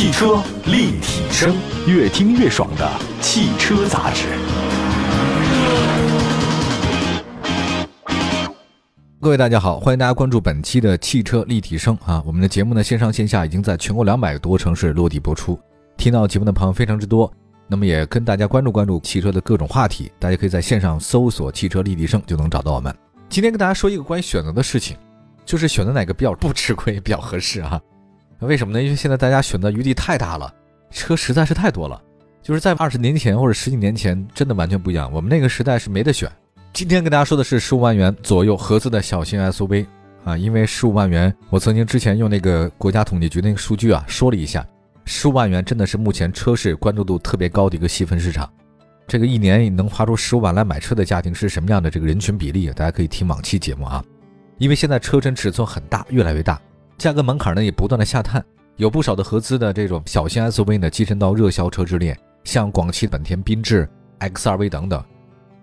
汽车立体声，越听越爽的汽车杂志。各位大家好，欢迎大家关注本期的汽车立体声啊！我们的节目呢，线上线下已经在全国两百多城市落地播出，听到节目的朋友非常之多。那么也跟大家关注关注汽车的各种话题，大家可以在线上搜索“汽车立体声”就能找到我们。今天跟大家说一个关于选择的事情，就是选择哪个比较不吃亏、比较合适啊？为什么呢？因为现在大家选择余地太大了，车实在是太多了。就是在二十年前或者十几年前，真的完全不一样。我们那个时代是没得选。今天跟大家说的是十五万元左右合资的小型 SUV 啊，因为十五万元，我曾经之前用那个国家统计局那个数据啊说了一下。十五万元真的是目前车市关注度特别高的一个细分市场。这个一年能花出十五万来买车的家庭是什么样的这个人群比例？大家可以听往期节目啊。因为现在车身尺寸很大，越来越大，价格门槛呢也不断的下探，有不少的合资的这种小型 SUV 呢跻身到热销车之列，像广汽本田缤智、XRV 等等。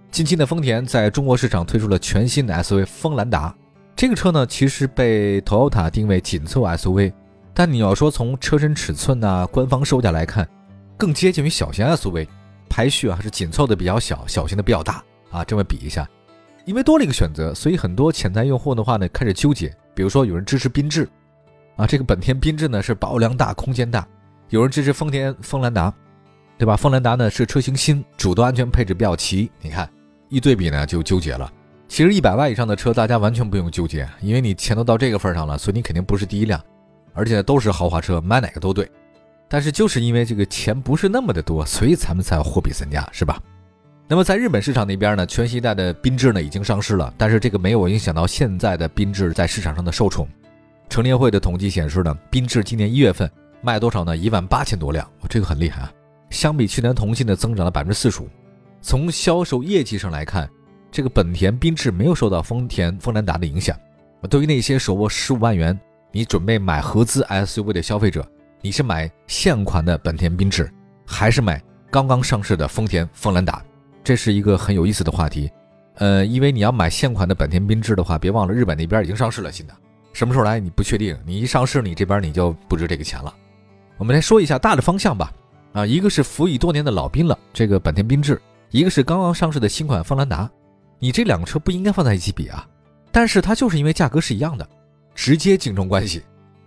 近期呢，丰田在中国市场推出了全新的 SUV 锋兰达，这个车呢其实被 Toyota 定位紧凑 SUV。但你要说从车身尺寸呐、官方售价来看，更接近于小型 SUV，排序啊是紧凑的比较小，小型的比较大啊。这么比一下，因为多了一个选择，所以很多潜在用户的话呢开始纠结。比如说有人支持缤智，啊，这个本田缤智呢是保有量大、空间大；有人支持丰田锋兰达，对吧？锋兰达呢是车型新，主动安全配置比较齐。你看一对比呢就纠结了。其实一百万以上的车大家完全不用纠结，因为你钱都到这个份上了，所以你肯定不是第一辆。而且都是豪华车，买哪个都对。但是就是因为这个钱不是那么的多，所以咱们才货比三家，是吧？那么在日本市场那边呢，全新一代的缤智呢已经上市了，但是这个没有影响到现在的缤智在市场上的受宠。乘联会的统计显示呢，缤智今年一月份卖多少呢？一万八千多辆，这个很厉害啊！相比去年同期呢，增长了百分之四十五。从销售业绩上来看，这个本田缤智没有受到丰田锋兰达的影响。对于那些手握十五万元，你准备买合资 SUV 的消费者，你是买现款的本田缤智，还是买刚刚上市的丰田锋兰达？这是一个很有意思的话题。呃，因为你要买现款的本田缤智的话，别忘了日本那边已经上市了新的，什么时候来你不确定。你一上市，你这边你就不值这个钱了。我们来说一下大的方向吧。啊，一个是服役多年的老兵了，这个本田缤智；一个是刚刚上市的新款锋兰达。你这两个车不应该放在一起比啊，但是它就是因为价格是一样的。直接竞争关系，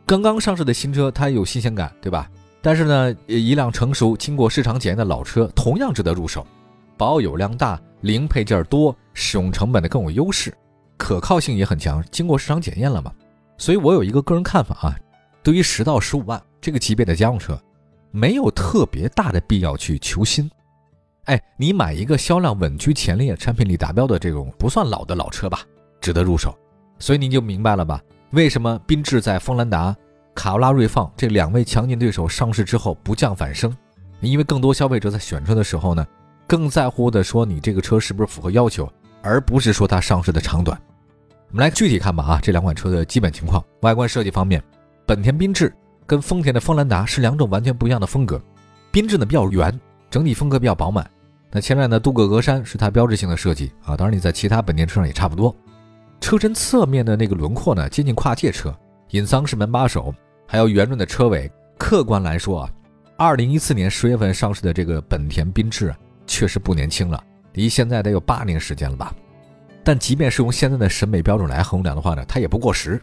刚刚上市的新车它有新鲜感，对吧？但是呢，一辆成熟、经过市场检验的老车同样值得入手，保有量大、零配件多、使用成本的更有优势，可靠性也很强，经过市场检验了嘛？所以我有一个个人看法啊，对于十到十五万这个级别的家用车，没有特别大的必要去求新。哎，你买一个销量稳居前列、产品力达标的这种不算老的老车吧，值得入手。所以您就明白了吧？为什么缤智在锋兰达、卡罗拉、锐放这两位强劲对手上市之后不降反升？因为更多消费者在选车的时候呢，更在乎的说你这个车是不是符合要求，而不是说它上市的长短。我们来具体看吧啊，这两款车的基本情况。外观设计方面，本田缤智跟丰田的锋兰达是两种完全不一样的风格。缤智呢比较圆，整体风格比较饱满。那前面的镀铬格栅是它标志性的设计啊，当然你在其他本田车上也差不多。车身侧面的那个轮廓呢，接近跨界车，隐藏式门把手，还有圆润的车尾。客观来说啊，二零一四年十月份上市的这个本田缤智确实不年轻了，离现在得有八年时间了吧？但即便是用现在的审美标准来衡量的话呢，它也不过时。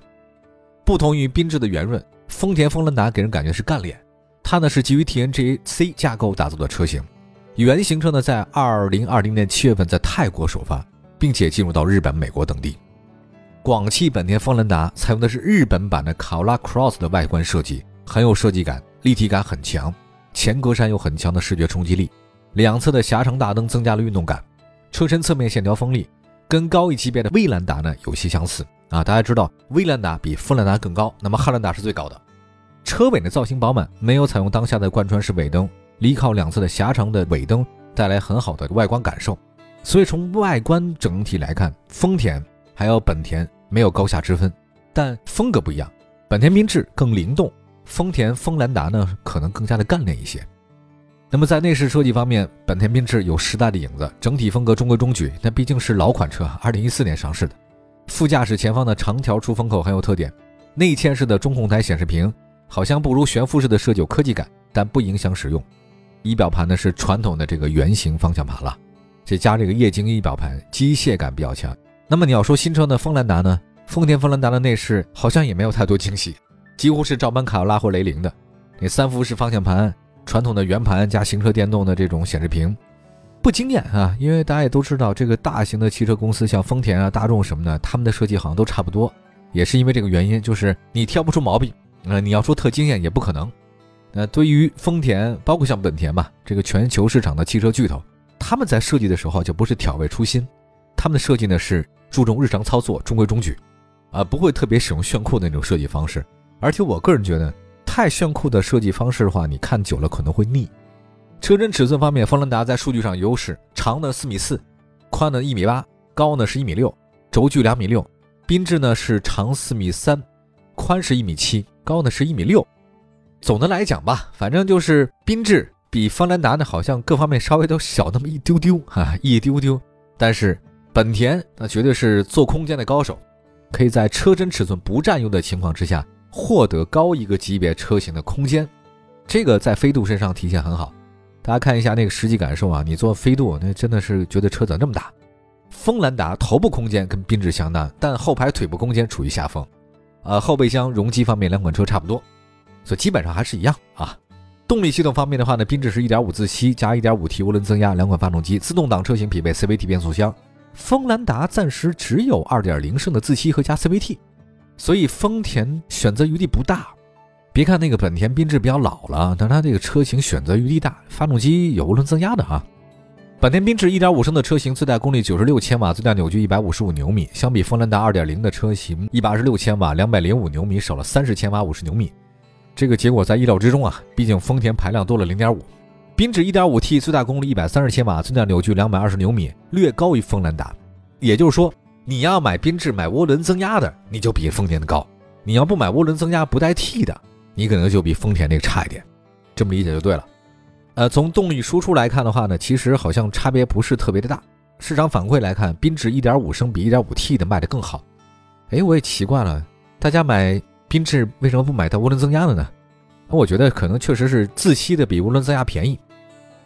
不同于缤智的圆润，丰田锋兰达给人感觉是干练。它呢是基于 TNGA C 架构打造的车型，原型车呢在二零二零年七月份在泰国首发，并且进入到日本、美国等地。广汽本田锋兰达采用的是日本版的卡罗拉 Cross 的外观设计，很有设计感，立体感很强，前格栅有很强的视觉冲击力，两侧的狭长大灯增加了运动感，车身侧面线条锋利，跟高一级别的威兰达呢有些相似啊。大家知道威兰达比锋兰达更高，那么汉兰达是最高的。车尾的造型饱满，没有采用当下的贯穿式尾灯，离靠两侧的狭长的尾灯带来很好的外观感受，所以从外观整体来看，丰田还有本田。没有高下之分，但风格不一样。本田缤智更灵动，丰田锋兰达呢可能更加的干练一些。那么在内饰设计方面，本田缤智有时代的影子，整体风格中规中矩。但毕竟是老款车，二零一四年上市的。副驾驶前方的长条出风口很有特点，内嵌式的中控台显示屏好像不如悬浮式的设计有科技感，但不影响使用。仪表盘呢是传统的这个圆形方向盘了，这加这个液晶仪表盘，机械感比较强。那么你要说新车的锋兰达呢？丰田锋兰达的内饰好像也没有太多惊喜，几乎是照搬卡罗拉或雷凌的。那三幅式方向盘，传统的圆盘加行车电动的这种显示屏，不惊艳啊。因为大家也都知道，这个大型的汽车公司像丰田啊、大众什么的，他们的设计好像都差不多。也是因为这个原因，就是你挑不出毛病。呃，你要说特惊艳也不可能。那对于丰田，包括像本田吧，这个全球市场的汽车巨头，他们在设计的时候就不是挑味出新，他们的设计呢是注重日常操作，中规中矩，啊，不会特别使用炫酷的那种设计方式。而且我个人觉得，太炫酷的设计方式的话，你看久了可能会腻。车身尺寸方面，锋兰达在数据上优势，长呢四米四，宽呢一米八，高呢是一米六，轴距两米六。缤智呢是长四米三，宽是一米七，高呢是一米六。总的来讲吧，反正就是缤智比锋兰达呢，好像各方面稍微都小那么一丢丢 哈，一丢丢。但是本田那绝对是做空间的高手，可以在车身尺寸不占优的情况之下，获得高一个级别车型的空间。这个在飞度身上体现很好。大家看一下那个实际感受啊，你坐飞度那真的是觉得车子这么大。锋兰达头部空间跟缤智相当，但后排腿部空间处于下风。呃，后备箱容积方面两款车差不多。所以基本上还是一样啊。动力系统方面的话呢，缤智是一点五自吸加一点五 T 涡轮增压两款发动机，自动挡车型匹配 CVT 变速箱。锋兰达暂时只有二点零升的自吸和加 CVT，所以丰田选择余地不大。别看那个本田缤智比较老了，但它这个车型选择余地大，发动机有涡轮增压的啊。本田缤智一点五升的车型最大功率九十六千瓦，最大扭矩一百五十五牛米，相比锋兰达二点零的车型一百二十六千瓦，两百零五牛米，少了三十千瓦五十牛米。这个结果在意料之中啊，毕竟丰田排量多了零点五，缤智 1.5T 最大功率一百三十千瓦，最大扭矩两百二十牛米，略高于锋兰达。也就是说，你要买缤智买涡轮增压的，你就比丰田的高；你要不买涡轮增压不带 T 的，你可能就比丰田那个差一点。这么理解就对了。呃，从动力输出来看的话呢，其实好像差别不是特别的大。市场反馈来看，缤智1.5升比 1.5T 的卖的更好。哎，我也奇怪了，大家买。缤智为什么不买它涡轮增压的呢？我觉得可能确实是自吸的比涡轮增压便宜，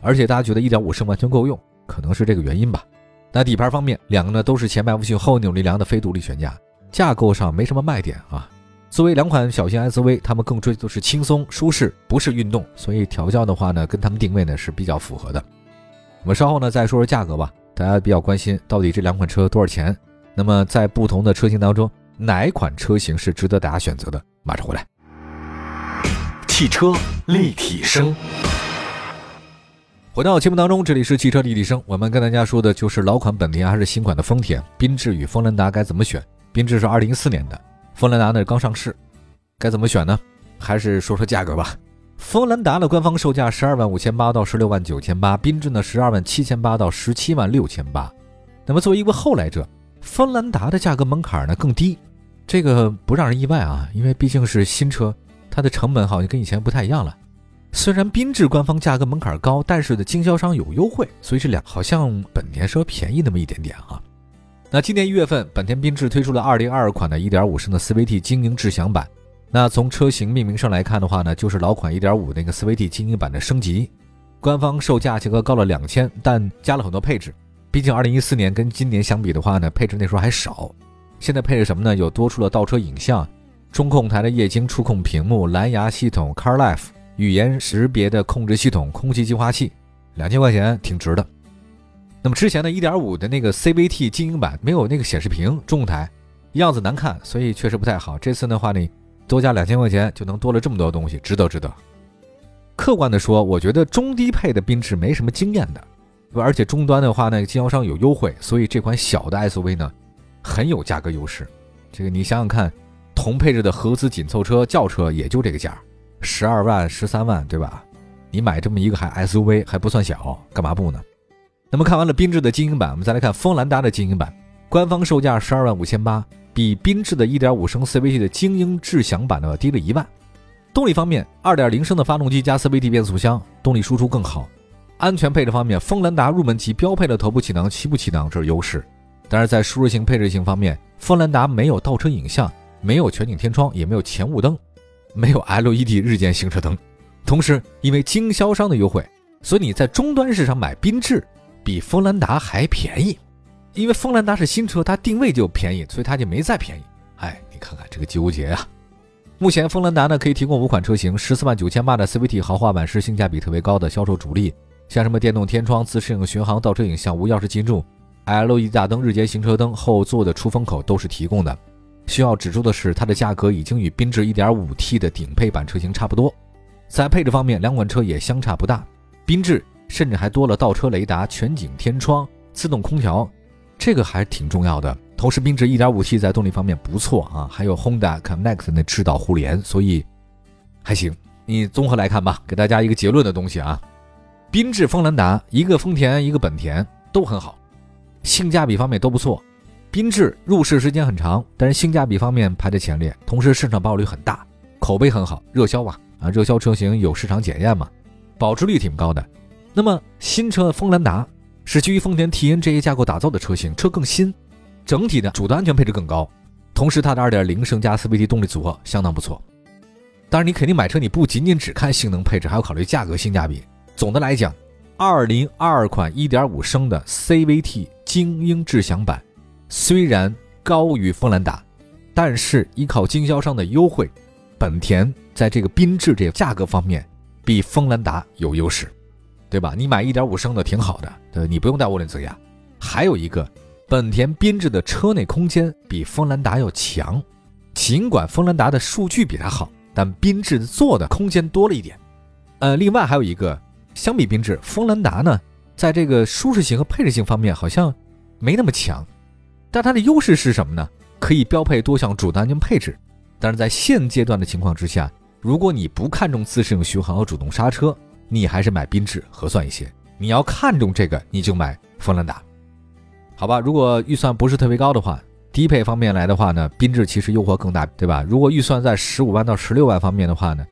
而且大家觉得1.5升完全够用，可能是这个原因吧。那底盘方面，两个呢都是前麦弗逊后扭力梁的非独立悬架，架构上没什么卖点啊。作为两款小型 SUV，它们更追求是轻松舒适，不是运动，所以调教的话呢，跟它们定位呢是比较符合的。我们稍后呢再说说价格吧，大家比较关心到底这两款车多少钱？那么在不同的车型当中。哪款车型是值得大家选择的？马上回来。汽车立体声，回到节目当中，这里是汽车立体声。我们跟大家说的就是老款本田还是新款的丰田？缤智与锋兰达该怎么选？缤智是二零一四年的，锋兰达呢刚上市，该怎么选呢？还是说说价格吧。锋兰达的官方售价十二万五千八到十六万九千八，缤智呢十二万七千八到十七万六千八。那么作为一个后来者，锋兰达的价格门槛呢更低。这个不让人意外啊，因为毕竟是新车，它的成本好像跟以前不太一样了。虽然缤智官方价格门槛高，但是的经销商有优惠，所以这两好像本田稍微便宜那么一点点啊。那今年一月份，本田缤智推出了2022款的1.5升的 CVT 精英智享版。那从车型命名上来看的话呢，就是老款1.5那个 CVT 精英版的升级。官方售价价格高了两千，但加了很多配置。毕竟2014年跟今年相比的话呢，配置那时候还少。现在配置什么呢？有多出了倒车影像、中控台的液晶触控屏幕、蓝牙系统、CarLife 语言识别的控制系统、空气净化器，两千块钱挺值的。那么之前的1.5的那个 CVT 精英版没有那个显示屏，中控台样子难看，所以确实不太好。这次的话呢，多加两千块钱就能多了这么多东西，值得值得。客观的说，我觉得中低配的缤智没什么惊艳的，而且终端的话呢，经销商有优惠，所以这款小的 SUV 呢。很有价格优势，这个你想想看，同配置的合资紧凑车轿车也就这个价，十二万、十三万，对吧？你买这么一个还 SUV 还不算小，干嘛不呢？那么看完了缤智的精英版，我们再来看锋兰达的精英版，官方售价十二万五千八，比缤智的1.5升 CVT 的精英智享版呢低了一万。动力方面，2.0升的发动机加 CVT 变速箱，动力输出更好。安全配置方面，锋兰达入门级标配的头部气囊、膝部气囊这是优势。但是在舒适性、配置性方面，锋兰达没有倒车影像，没有全景天窗，也没有前雾灯。没有 LED 日间行车灯。同时，因为经销商的优惠，所以你在终端市场买缤智比锋兰达还便宜。因为锋兰达是新车，它定位就便宜，所以它就没再便宜。哎，你看看这个纠结啊！目前锋兰达呢可以提供五款车型，十四万九千八的 CVT 豪华版是性价比特别高的销售主力，像什么电动天窗、自适应巡航、倒车影像、无钥匙进入、LED 大灯、日间行车灯、后座的出风口都是提供的。需要指出的是，它的价格已经与缤智 1.5T 的顶配版车型差不多。在配置方面，两款车也相差不大，缤智甚至还多了倒车雷达、全景天窗、自动空调，这个还挺重要的。同时，缤智 1.5T 在动力方面不错啊，还有 Honda Connect 的智导互联，所以还行。你综合来看吧，给大家一个结论的东西啊。缤智、锋兰达，一个丰田，一个本田，都很好，性价比方面都不错。缤智入市时间很长，但是性价比方面排在前列，同时市场保有率很大，口碑很好，热销嘛啊！热销车型有市场检验嘛，保值率挺高的。那么新车锋兰达是基于丰田 TNGA 架构打造的车型，车更新。整体的主动安全配置更高，同时它的2.0升加 CVT 动力组合相当不错。当然，你肯定买车你不仅仅只看性能配置，还要考虑价格性价比。总的来讲，2022款1.5升的 CVT 精英智享版虽然高于锋兰达，但是依靠经销商的优惠，本田在这个缤智这个价格方面比锋兰达有优势，对吧？你买1.5升的挺好的，对，你不用带涡轮增压。还有一个。本田缤智的车内空间比锋兰达要强，尽管锋兰达的数据比它好，但缤智做的空间多了一点。呃，另外还有一个，相比缤智，锋兰达呢，在这个舒适性和配置性方面好像没那么强，但它的优势是什么呢？可以标配多项主动安全配置。但是在现阶段的情况之下，如果你不看重自适应巡航和主动刹车，你还是买缤智合算一些。你要看重这个，你就买锋兰达。好吧，如果预算不是特别高的话，低配方面来的话呢，缤智其实诱惑更大，对吧？如果预算在十五万到十六万方面的话呢，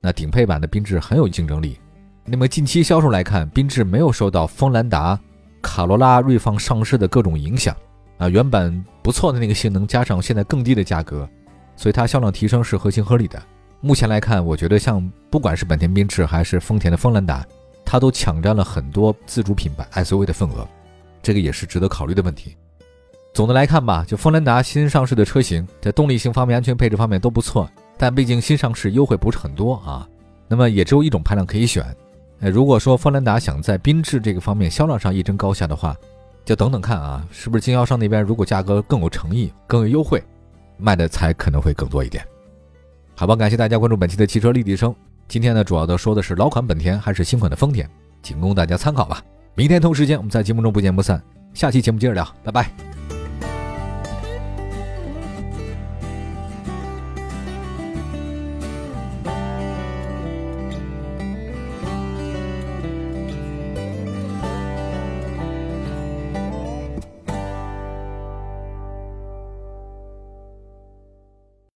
那顶配版的缤智很有竞争力。那么近期销售来看，缤智没有受到锋兰达、卡罗拉、锐放上市的各种影响啊，原本不错的那个性能，加上现在更低的价格，所以它销量提升是合情合理的。目前来看，我觉得像不管是本田缤智还是丰田的锋兰达，它都抢占了很多自主品牌 SUV 的份额。这个也是值得考虑的问题。总的来看吧，就锋兰达新上市的车型，在动力性方面、安全配置方面都不错，但毕竟新上市优惠不是很多啊。那么也只有一种排量可以选。呃，如果说锋兰达想在缤智这个方面销量上一争高下的话，就等等看啊，是不是经销商那边如果价格更有诚意、更有优惠，卖的才可能会更多一点。好吧，感谢大家关注本期的汽车立体声。今天呢，主要的说的是老款本田还是新款的丰田，仅供大家参考吧。明天同时间，我们在节目中不见不散。下期节目接着聊，拜拜。